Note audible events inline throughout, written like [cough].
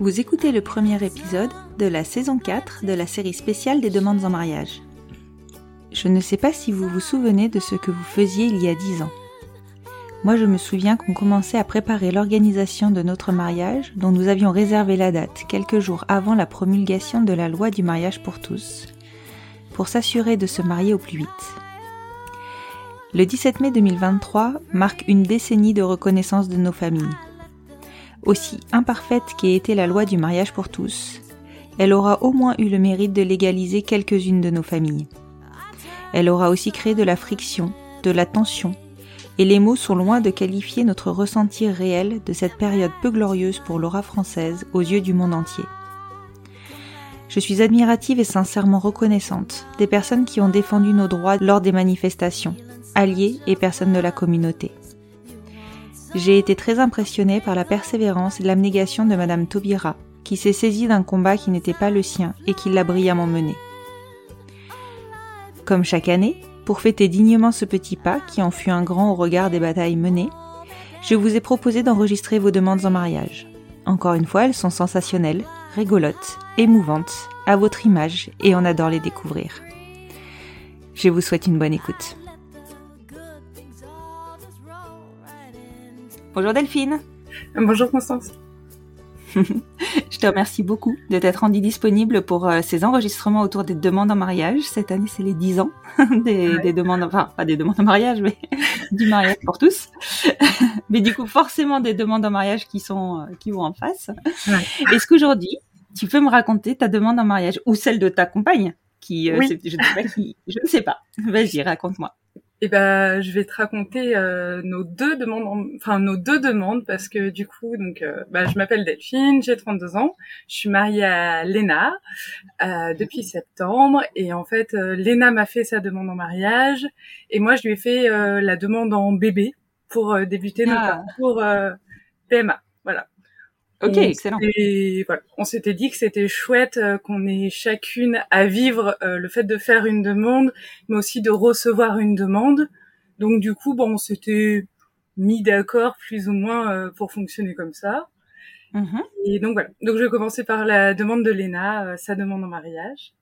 Vous écoutez le premier épisode de la saison 4 de la série spéciale des demandes en mariage. Je ne sais pas si vous vous souvenez de ce que vous faisiez il y a 10 ans. Moi je me souviens qu'on commençait à préparer l'organisation de notre mariage dont nous avions réservé la date quelques jours avant la promulgation de la loi du mariage pour tous, pour s'assurer de se marier au plus vite. Le 17 mai 2023 marque une décennie de reconnaissance de nos familles. Aussi imparfaite qu'ait été la loi du mariage pour tous, elle aura au moins eu le mérite de légaliser quelques-unes de nos familles. Elle aura aussi créé de la friction, de la tension, et les mots sont loin de qualifier notre ressenti réel de cette période peu glorieuse pour l'aura française aux yeux du monde entier. Je suis admirative et sincèrement reconnaissante des personnes qui ont défendu nos droits lors des manifestations, alliés et personnes de la communauté. J'ai été très impressionnée par la persévérance et l'abnégation de Madame Taubira, qui s'est saisie d'un combat qui n'était pas le sien et qui l'a brillamment mené. Comme chaque année, pour fêter dignement ce petit pas qui en fut un grand au regard des batailles menées, je vous ai proposé d'enregistrer vos demandes en mariage. Encore une fois, elles sont sensationnelles, rigolotes, émouvantes, à votre image et on adore les découvrir. Je vous souhaite une bonne écoute. Bonjour Delphine Bonjour Constance. [laughs] Je te remercie beaucoup de t'être rendue disponible pour euh, ces enregistrements autour des demandes en mariage. Cette année, c'est les 10 ans [laughs] des, des demandes, enfin, pas des demandes en mariage, mais [laughs] du mariage pour tous. mais du coup, forcément des demandes en mariage qui sont, euh, qui vont en face. Ouais. Est-ce qu'aujourd'hui, tu peux me raconter ta demande en mariage ou celle de ta compagne qui, euh, Oui. c'est- je ne sais pas qui, je ne sais pas. Vas-y, raconte-moi. Et ben, je vais te raconter euh, nos deux demandes, en- enfin nos deux demandes parce que du coup, donc, euh, bah, je m'appelle Delphine, j'ai 32 ans, je suis mariée à Léna euh, depuis septembre et en fait, euh, Léna m'a fait sa demande en mariage et moi je lui ai fait euh, la demande en bébé pour euh, débuter notre Ah. parcours euh, PMA. Voilà. Ok, On excellent. voilà, on s'était dit que c'était chouette euh, qu'on ait chacune à vivre euh, le fait de faire une demande, mais aussi de recevoir une demande. Donc du coup, bon, on s'était mis d'accord plus ou moins euh, pour fonctionner comme ça. Mhm. Et donc voilà. Donc je vais commencer par la demande de Léna, euh, sa demande en mariage.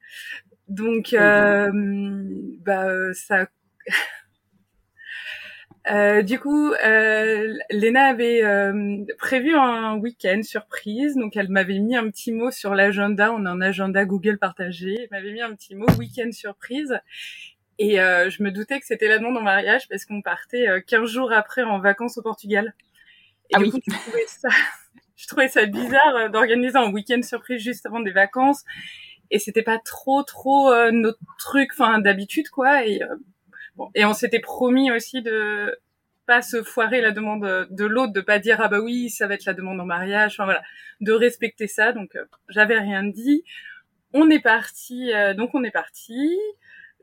Donc euh, bah euh, ça. Euh, du coup, euh, Léna avait euh, prévu un week-end surprise, donc elle m'avait mis un petit mot sur l'agenda. On a un agenda Google partagé. Elle m'avait mis un petit mot week-end surprise. Et euh, je me doutais que c'était la demande en mariage parce qu'on partait euh, 15 jours après en vacances au Portugal. Et Ah du oui. coup, je trouvais ça, je trouvais ça bizarre euh, d'organiser un week-end surprise juste avant des vacances. Et c'était pas trop, trop euh, notre truc, enfin d'habitude quoi. Et euh, bon, et on s'était promis aussi de pas se foirer la demande de l'autre, de pas dire ah bah oui ça va être la demande en mariage. Enfin voilà, de respecter ça. Donc euh, j'avais rien dit. On est parti, euh, donc on est parti.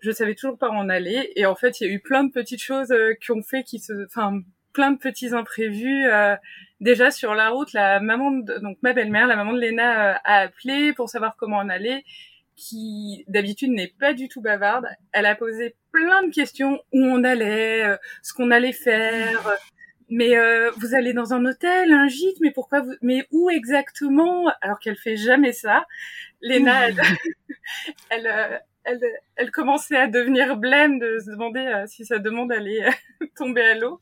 Je savais toujours pas où on allait et en fait il y a eu plein de petites choses euh, qui ont fait qui se, enfin plein de petits imprévus. euh, déjà sur la route, la maman, de, donc ma belle-mère, la maman de Léna a appelé pour savoir comment on allait, qui d'habitude n'est pas du tout bavarde. Elle a posé plein de questions où on allait, euh, ce qu'on allait faire. Mais euh, vous allez dans un hôtel, un gîte, mais pourquoi vous, mais où exactement? Alors qu'elle fait jamais ça. Léna, elle, [laughs] elle, euh, elle, elle commençait à devenir blême de se demander si sa demande allait [laughs] tomber à l'eau.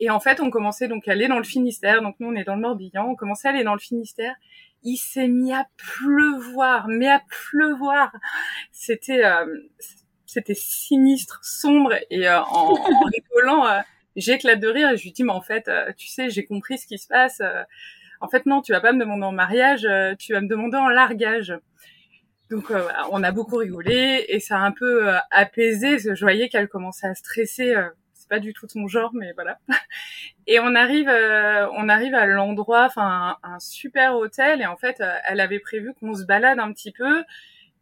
Et en fait, on commençait donc à aller dans le Finistère. Donc nous, on est dans le Morbihan. On commençait à aller dans le Finistère. Il s'est mis à pleuvoir, mais à pleuvoir. C'était, euh, c'était sinistre, sombre. Et euh, en, en [laughs] rigolant, euh, j'éclate de rire. Et je lui dis, mais en fait, euh, tu sais, j'ai compris ce qui se passe. Euh, en fait, non, tu vas pas me demander en mariage, tu vas me demander en largage. Donc, on a beaucoup rigolé et ça a un peu apaisé. parce que Je voyais qu'elle commençait à stresser. Pas du tout de son genre, mais voilà. [laughs] Et on arrive, euh, on arrive à l'endroit, enfin un, un super hôtel. Et en fait, euh, elle avait prévu qu'on se balade un petit peu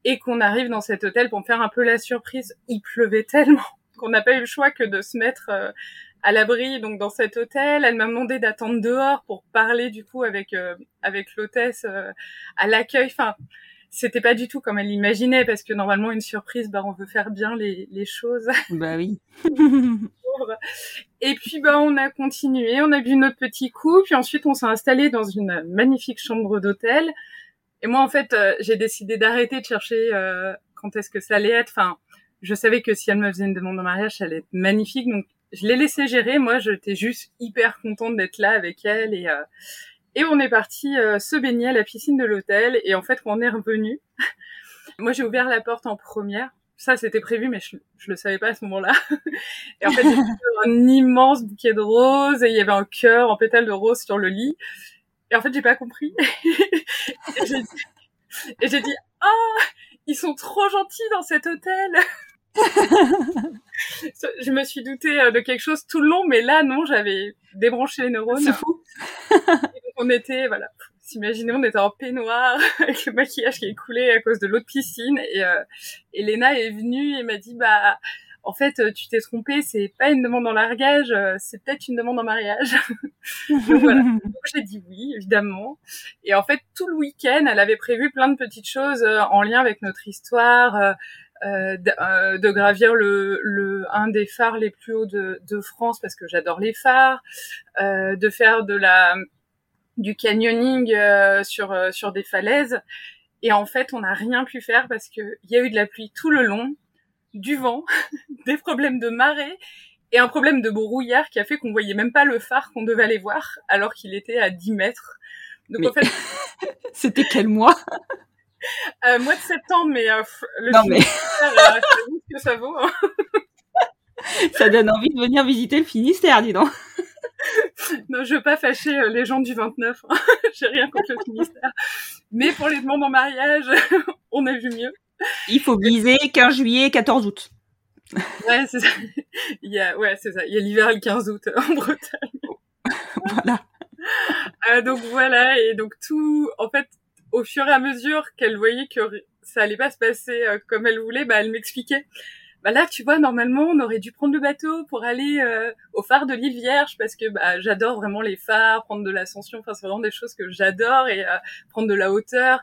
et qu'on arrive dans cet hôtel pour me faire un peu la surprise. Il pleuvait [laughs] tellement qu'on n'a pas eu le choix que de se mettre euh, à l'abri donc dans cet hôtel. Elle m'a demandé d'attendre dehors pour parler du coup avec euh, avec l'hôtesse euh, à l'accueil. Enfin, c'était pas du tout comme elle l'imaginait parce que normalement une surprise, bah on veut faire bien les les choses. Bah oui. [laughs] Et puis bah on a continué, on a bu notre petit coup, puis ensuite on s'est installé dans une magnifique chambre d'hôtel. Et moi en fait euh, j'ai décidé d'arrêter de chercher euh, quand est-ce que ça allait être. Enfin, je savais que si elle me faisait une demande en mariage, ça allait être magnifique, donc je l'ai laissé gérer. Moi j'étais juste hyper contente d'être là avec elle et euh, et on est parti euh, se baigner à la piscine de l'hôtel. Et en fait on est revenu, [laughs] moi j'ai ouvert la porte en première ça c'était prévu mais je, je le savais pas à ce moment-là. [laughs] Et en fait j'ai vu [laughs] un immense bouquet de roses et il y avait un cœur en pétales de rose sur le lit. Et en fait j'ai pas compris. [laughs] Et j'ai dit, ah ils sont trop gentils dans cet hôtel je me suis doutée euh, de quelque chose tout le long mais là non j'avais débranché les neurones. C'est fou. on était, voilà, s'imaginez, on était en peignoir [laughs] avec le maquillage qui est coulé à cause de l'eau de piscine. Et, euh, et Léna est venue et m'a dit, bah, en fait, euh, tu t'es trompée, c'est pas une demande en largage, euh, c'est peut-être une demande en mariage. [laughs] donc voilà. [laughs] Donc j'ai dit oui, évidemment. Et en fait, tout le week-end, elle avait prévu plein de petites choses euh, en lien avec notre histoire. euh, de, euh, de gravir le, le un des phares les plus hauts de, de France parce que j'adore les phares, euh, de faire de la du canyoning euh, sur euh, sur des falaises et en fait on n'a rien pu faire parce que il y a eu de la pluie tout le long, du vent, [laughs] des problèmes de marée et un problème de brouillard qui a fait qu'on voyait même pas le phare qu'on devait aller voir alors qu'il était à 10 mètres. Donc Mais- en fait, [laughs] C'était quel mois? [laughs] Euh, mois de septembre, mais euh, le Non mais Finistère, euh, que ça vaut. hein. ça donne envie de venir visiter le Finistère, dis donc. [laughs] Non, je veux pas fâcher euh, les gens du 29. hein. [laughs] J'ai rien contre le Finistère. Mais pour les demandes en mariage, [laughs] on a vu mieux. Il faut viser 15 juillet, 14 août. Ouais, c'est ça. Il y a, ouais, c'est ça. Il y a l'hiver le 15 août en Bretagne. Voilà. Euh, donc voilà, et donc tout, en fait, au fur et à mesure qu'elle voyait que ça allait pas se passer euh, comme elle voulait, bah elle m'expliquait. Bah là, tu vois, normalement, on aurait dû prendre le bateau pour aller euh, au phare de l'île Vierge parce que bah, j'adore vraiment les phares, prendre de l'ascension. Enfin, c'est vraiment des choses que j'adore et euh, prendre de la hauteur.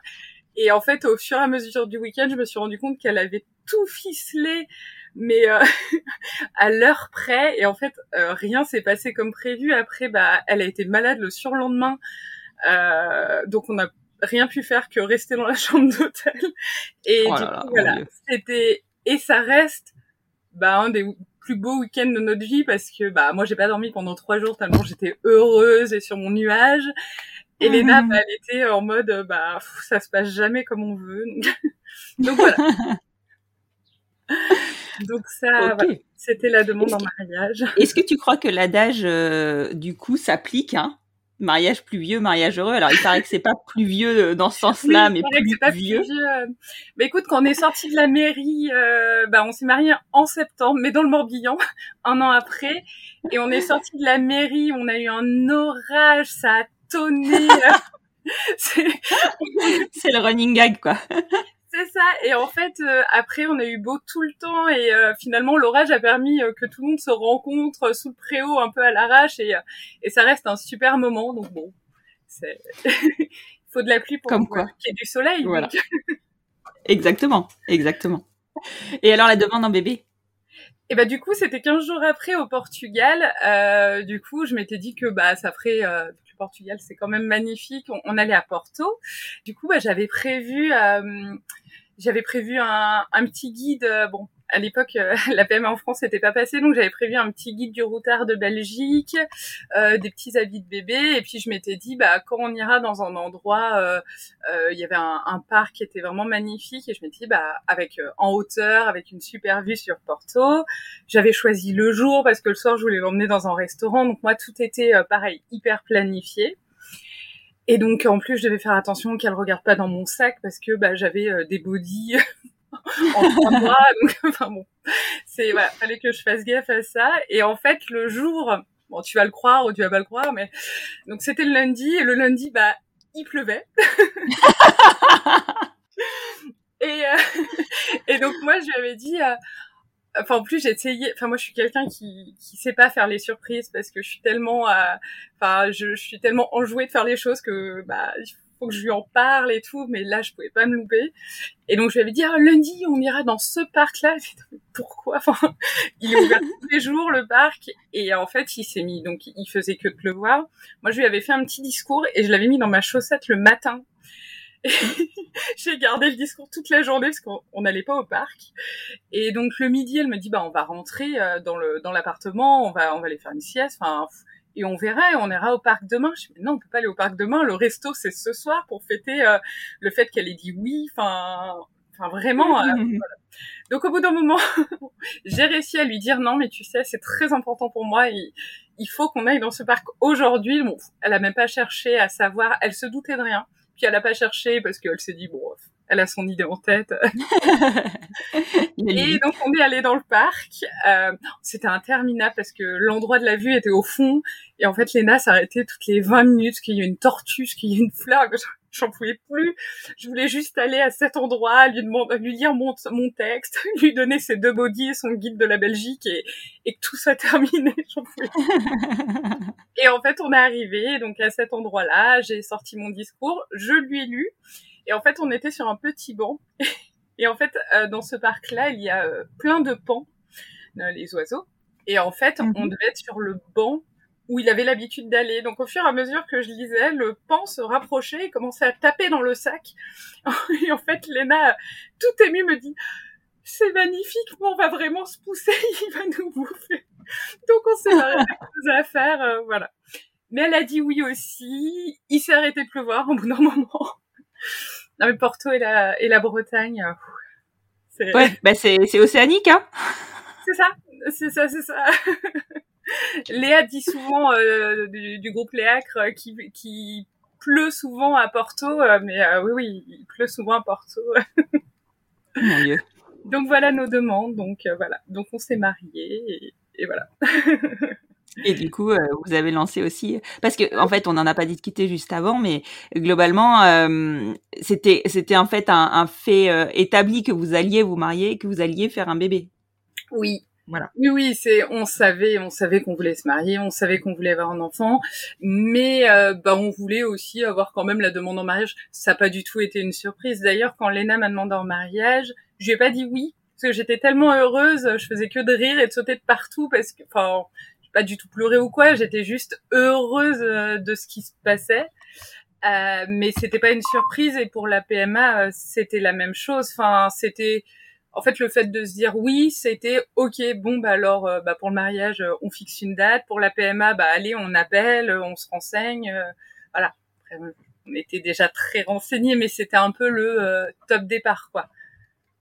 Et en fait, au fur et à mesure du week-end, je me suis rendu compte qu'elle avait tout ficelé, mais euh, [laughs] à l'heure près. Et en fait, euh, rien s'est passé comme prévu. Après, bah, elle a été malade le surlendemain. Euh, donc, on n'a rien pu faire que rester dans la [laughs] chambre d'hôtel. Et Oh du là, coup, voilà, c'était et ça reste bah, un des plus beaux week-ends de notre vie parce que bah moi j'ai pas dormi pendant trois jours tellement j'étais heureuse et sur mon nuage. Et Léna, Mhm. bah, elle était en mode bah pff, ça se passe jamais comme on veut. [laughs] Donc, voilà. [laughs] donc ça, c'était la demande en mariage. Est-ce que tu crois que l'adage euh, du coup s'applique hein? Mariage pluvieux, mariage heureux. Alors il paraît que c'est pas pluvieux euh, dans ce sens-là, Oui, mais plus pas vieux. plus vieux. Mais écoute, quand on est sorti de la mairie, euh, bah on s'est marié en septembre, mais dans le Morbihan, [laughs] un an après, et on est sorti de la mairie, on a eu un orage, ça a tonné. [laughs] c'est C'est le running gag quoi. Ça. Et en fait, euh, après, on a eu beau tout le temps, et euh, finalement, l'orage a permis euh, que tout le monde se rencontre sous le préau, un peu à l'arrache, et et ça reste un super moment. Donc bon, il [laughs] faut de la pluie pour Comme quoi. qu'il y ait du soleil. Voilà. donc. Exactement, exactement. Et alors la demande en bébé? Et bah du coup, c'était 15 jours après au Portugal. Du coup, je m'étais dit que bah ça ferait le Portugal, c'est quand même magnifique. On, on allait à Porto. Du coup, bah, j'avais prévu euh, j'avais prévu un, un petit guide. euh, bon, à l'époque, euh, [laughs] la PMA en France n'était pas passée, donc j'avais prévu un petit guide du routard de Belgique, euh, des petits habits de bébé, et puis je m'étais dit, bah quand on ira dans un endroit, euh, il y avait un, un parc qui était vraiment magnifique, et je m'étais dit, bah avec en hauteur, avec une super vue sur Porto. J'avais choisi le jour parce que le soir je voulais l'emmener dans un restaurant, donc moi tout était pareil, hyper planifié. Et donc en plus je devais faire attention qu'elle regarde pas dans mon sac parce que bah, j'avais euh, des bodys [laughs] en trois bras, [laughs] donc enfin bon, c'est voilà, fallait que je fasse gaffe à ça. Et en fait le jour, bon tu vas le croire ou tu vas pas le croire, mais donc c'était le lundi et le lundi bah il pleuvait. [laughs] et euh, et donc moi je lui avais dit. euh, Enfin, en plus, essayé. Enfin, moi, je suis quelqu'un qui qui sait pas faire les surprises parce que je suis tellement. Enfin, je, je suis tellement enjouée de faire les choses que bah il faut que je lui en parle et tout. Mais là, je pouvais pas me louper. Et donc, je lui avais dit ah, lundi, on ira dans ce parc-là. [laughs] Pourquoi? Enfin, il est ouvert tous les jours le parc. Et en fait, il s'est mis. Donc, il faisait que de pleuvoir. Moi, je lui avais fait un petit discours et je l'avais mis dans ma chaussette le matin. [laughs] J'ai gardé le discours toute la journée parce qu'on on n'allait pas au parc. Et donc le midi, elle me dit bah on va rentrer euh, dans le dans l'appartement, on va on va aller faire une sieste, enfin et on verra, et on ira au parc demain. Je dis non, on peut pas aller au parc demain. Le resto c'est ce soir pour fêter euh, le fait qu'elle ait dit oui. Enfin enfin vraiment. euh, [laughs] voilà. Donc au bout d'un moment, [laughs] j'ai réussi à lui dire non, mais tu sais, c'est très important pour moi. Il, il faut qu'on aille dans ce parc aujourd'hui. Bon, elle a même pas cherché à savoir. Elle se doutait de rien. Puis elle a pas cherché parce qu'elle s'est dit bon, elle a son idée en tête. [laughs] Et donc on est allé dans le parc. Euh, C'était interminable parce que l'endroit de la vue était au fond. Et en fait, Léna s'arrêtait toutes les 20 minutes, qu'il y ait une tortue, qu'il y ait une fleur. que [laughs] J'en pouvais plus. Je voulais juste aller à cet endroit, lui demander, lui lire mon, mon texte, [laughs] lui donner ses deux bodies et son guide de la Belgique et, et que tout soit terminé. J'en pouvais plus. Et en fait, on est arrivé donc à cet endroit-là. J'ai sorti mon discours, je lui ai lu. Et en fait, on était sur un petit banc. [laughs] Et en fait, euh, dans ce parc-là, il y a euh, plein de pans, euh, les oiseaux. Et en fait, Mhm. on devait être sur le banc où il avait l'habitude d'aller. Donc, au fur et à mesure que je lisais, le pan se rapprochait et commençait à taper dans le sac. [laughs] Et en fait, Léna, tout émue, me dit c'est magnifique, mais on va vraiment se pousser, [laughs] il va nous bouffer. [laughs] Donc on s'est choses à faire, euh, voilà. Mais elle a dit oui aussi. Il s'est arrêté de pleuvoir au bout d'un moment. Non mais Porto et la, et la Bretagne, euh, c'est Ouais, bah c'est c'est océanique, hein. c'est ça, c'est ça, c'est ça. [laughs] Léa dit souvent euh, du, du groupe Léacre euh, qui, qui pleut souvent à Porto, euh, mais oui, oui, il pleut souvent à Porto. [laughs] Oh Mon Dieu. Donc voilà nos demandes, donc voilà, donc on s'est mariés et, et voilà. Et du coup, euh, vous avez lancé aussi, parce que en fait, on n'en a pas discuté juste avant, mais globalement, euh, c'était c'était en fait un, un fait euh, établi que vous alliez vous marier, que vous alliez faire un bébé. Oui. Voilà. Oui, oui, c'est, on savait, on savait qu'on voulait se marier, on savait qu'on voulait avoir un enfant, mais bah, on voulait aussi avoir quand même la demande en mariage. Ça n'a pas du tout été une surprise. D'ailleurs, quand Léna m'a demandé en mariage, je lui ai pas dit oui, parce que j'étais tellement heureuse, je faisais que de rire et de sauter de partout, parce que, enfin, j'ai pas du tout pleuré ou quoi, j'étais juste heureuse euh, de ce qui se passait. Euh, mais c'était pas une surprise et pour la PMA euh, c'était la même chose. Enfin c'était en fait, le fait de se dire oui, c'était ok, bon, bah alors, euh, bah pour le mariage, on fixe une date. Pour la PMA, bah allez, on appelle, on se renseigne, voilà. On était déjà très renseignés, mais c'était un peu le top départ, quoi.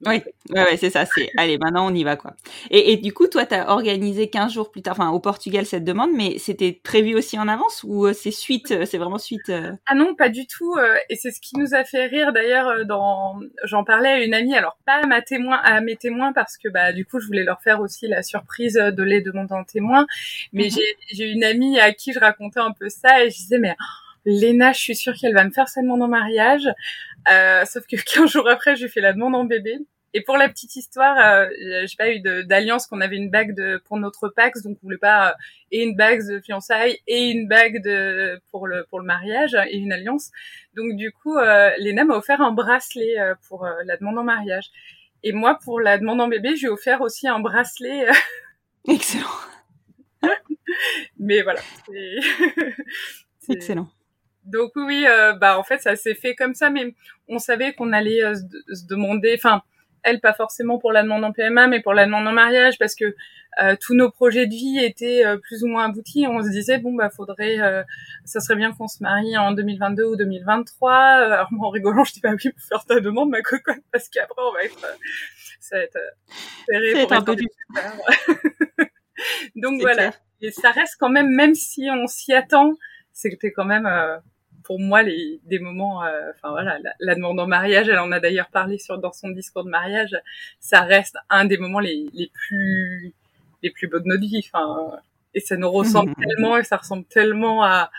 Oui, ouais, ouais, c'est ça. C'est allez, maintenant on y va quoi. Et, et du coup, toi, t'as organisé 15 jours plus tard, enfin au Portugal cette demande, mais c'était prévu aussi en avance ou euh, c'est suite, euh, c'est vraiment suite. euh, Ah non, pas du tout. euh, et c'est ce qui nous a fait rire d'ailleurs. Dans, j'en parlais à une amie. Alors pas à ma témoin, à mes témoins parce que bah du coup je voulais leur faire aussi la surprise de les demander en témoin. Mais Mhm. j'ai j'ai une amie à qui je racontais un peu ça et je disais mais oh, Léna, je suis sûre qu'elle va me faire sa demande en mariage. Euh, sauf que [laughs] 15 jours après, j'ai fait la demande en bébé. Et pour la petite histoire, euh, j'ai pas eu d'alliance qu'on avait une bague de pour notre Pax, donc on voulait pas euh, et une bague de fiançailles et une bague de pour le pour le mariage et une alliance. Donc du coup, euh, Léna m'a offert un bracelet euh, pour euh, la demande en mariage. Et moi, pour la demande en bébé, j'ai offert aussi un bracelet. [laughs] Excellent, [laughs] mais voilà, excellent. Donc oui, euh, bah en fait ça s'est fait comme ça, mais on savait qu'on allait euh, se, se demander, enfin elle pas forcément pour la demande en PMA, mais pour la demande en mariage, parce que euh, tous nos projets de vie étaient euh, plus ou moins aboutis. On se disait bon bah faudrait, euh, ça serait bien qu'on se marie en 2022 ou 2023. Euh, Alors moi en rigolant, je dis bah oui, pour faire ta demande ma cocotte, parce qu'après on va être, ça va être serré pour être un peu. [laughs] Donc voilà. clair. Et ça reste quand même, même si on s'y attend, c'était quand même euh, pour moi les des moments. euh, Enfin voilà, la, la demande en mariage, elle en a d'ailleurs parlé sur dans son discours de mariage. Ça reste un des moments les les plus les plus beaux de notre vie. Enfin et ça nous ressemble [laughs] tellement et ça ressemble tellement à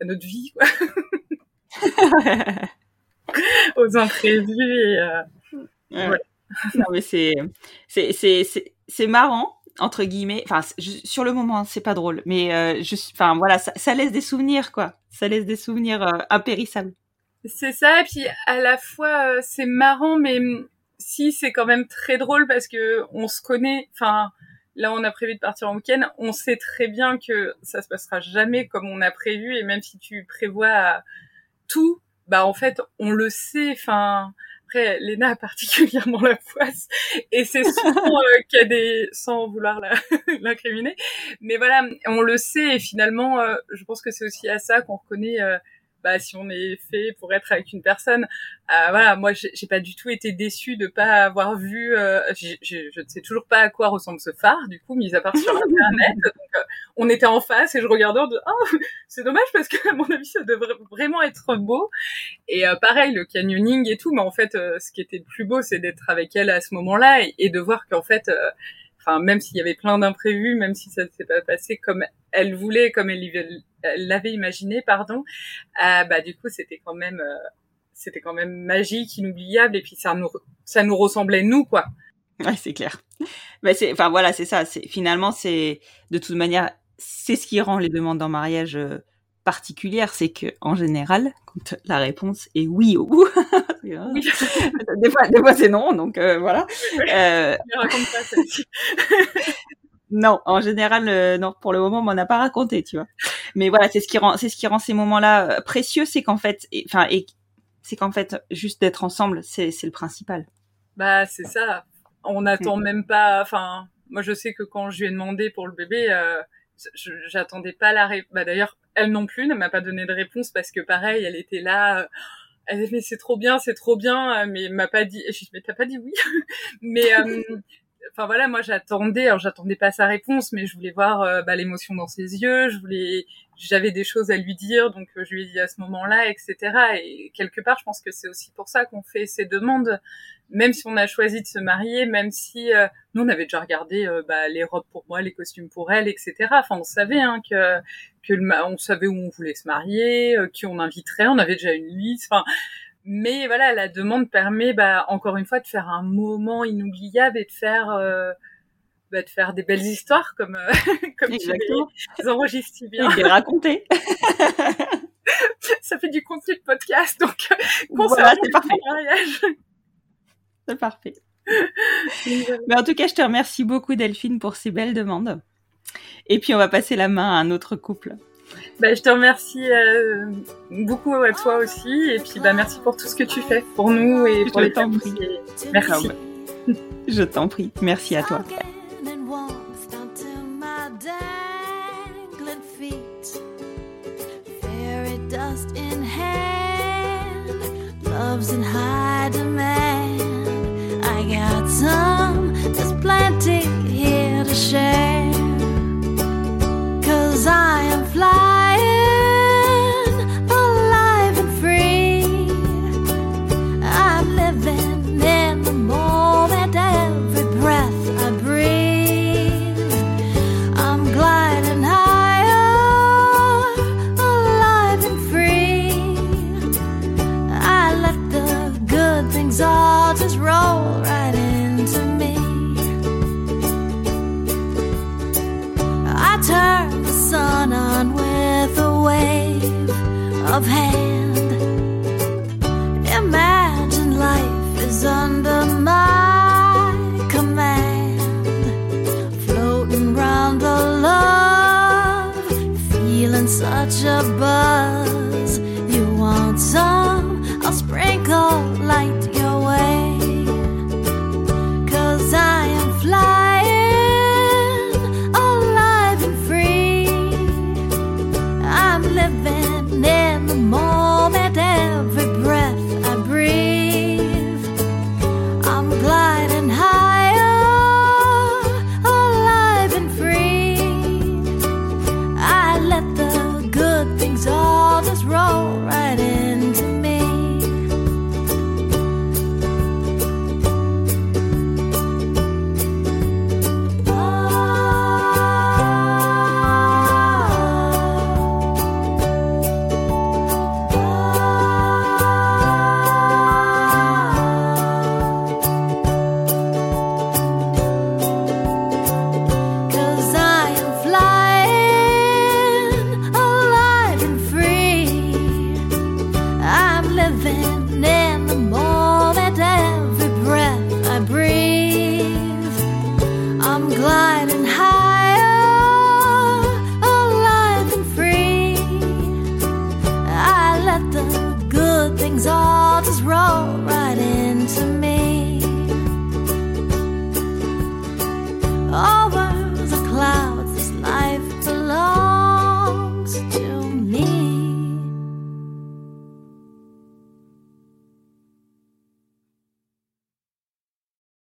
à notre vie, quoi, [laughs] aux imprévus et euh, Ouais. Ouais. non mais c'est c'est c'est c'est marrant entre guillemets. Enfin sur le moment c'est pas drôle, mais euh, enfin voilà ça, laisse des souvenirs quoi. Ça laisse des souvenirs euh, impérissables. C'est ça, et puis à la fois euh, c'est marrant, mais hum, si c'est quand même très drôle parce que on se connaît. Enfin, là on a prévu de partir en week-end, on sait très bien que ça se passera jamais comme on a prévu, et même si tu prévois euh, tout, bah en fait on le sait. Enfin, après Léna a particulièrement la poisse, et c'est souvent euh, qu'il y a des, sans vouloir [laughs] l'incriminer, mais voilà, on le sait, et finalement, euh, je pense que c'est aussi à ça qu'on reconnaît. Bah, si on est fait pour être avec une personne, euh, voilà, moi j'ai pas du tout été déçue de pas avoir vu. euh, je ne sais toujours pas à quoi ressemble ce phare, du coup, mis à part sur internet. [laughs] Donc, euh, on était en face et je regardais en disant, oh, c'est dommage parce que à mon avis ça devrait vraiment être beau. Et euh, pareil, le canyoning et tout, mais en fait, euh, ce qui était le plus beau, c'est d'être avec elle à ce moment-là et, et de voir qu'en fait, euh, enfin, même s'il y avait plein d'imprévus, même si ça ne s'est pas passé comme elle voulait, comme elle l'avait imaginé, pardon, euh, bah du coup, c'était quand même, euh, c'était quand même magique, inoubliable, et puis ça nous, ça nous ressemblait nous, quoi. Ouais, c'est clair. Mais c'est, enfin voilà, c'est ça. C'est finalement, c'est de toute manière, c'est ce qui rend les demandes en mariage euh, particulières, c'est que en général, quand la réponse est oui au bout, [laughs] Oui, [laughs] des fois, des fois c'est non, donc euh, voilà. Euh, ne raconte pas celle-ci. [laughs] non, en général, euh, non. Pour le moment, on m'en a pas raconté, tu vois. Mais voilà, c'est ce qui rend, c'est ce qui rend ces moments-là euh, précieux, c'est qu'en fait, enfin, et, c'est qu'en fait, juste d'être ensemble, c'est, c'est le principal. Bah c'est ça. On n'attend même pas. Enfin, moi je sais que quand je lui ai demandé pour le bébé, euh, je- j'attendais pas la réponse. Bah d'ailleurs, elle non plus ne m'a pas donné de réponse parce que pareil, elle était là. euh, Elle dit mais c'est trop bien, c'est trop bien, euh, mais m'a pas dit. Je dis mais t'as pas dit oui. [laughs] mais euh, enfin voilà, moi j'attendais. Alors j'attendais pas sa réponse, mais je voulais voir euh, bah, l'émotion dans ses yeux. Je voulais, j'avais des choses à lui dire, donc euh, je lui ai dit à ce moment-là, etc. Et quelque part, je pense que c'est aussi pour ça qu'on fait ces demandes même si on a choisi de se marier, même si euh, nous on avait déjà regardé euh, bah, les robes pour moi, les costumes pour elle, etc. Enfin, on savait hein, que que le on savait où on voulait se marier, qui on inviterait, on avait déjà une liste. Enfin, mais voilà, la demande permet, bah, encore une fois, de faire un moment inoubliable et de faire euh, bah, de faire des belles histoires comme euh, [laughs] comme tu les enregistres si bien. Et de les raconter. [laughs] Ça fait du contenu de podcast, donc [laughs] voilà, c'est parfait. C'est parfait. Mais en tout cas, je te remercie beaucoup, Delphine, pour ces belles demandes. Et puis, on va passer la main à un autre couple. Bah, je te remercie euh, beaucoup à toi aussi et puis bah merci pour tout ce que tu fais pour nous et Je pour les t'en familles. prie. Et Merci. Je t'en prie. Merci à toi. Dust in hand, love's in high demand. 我陪。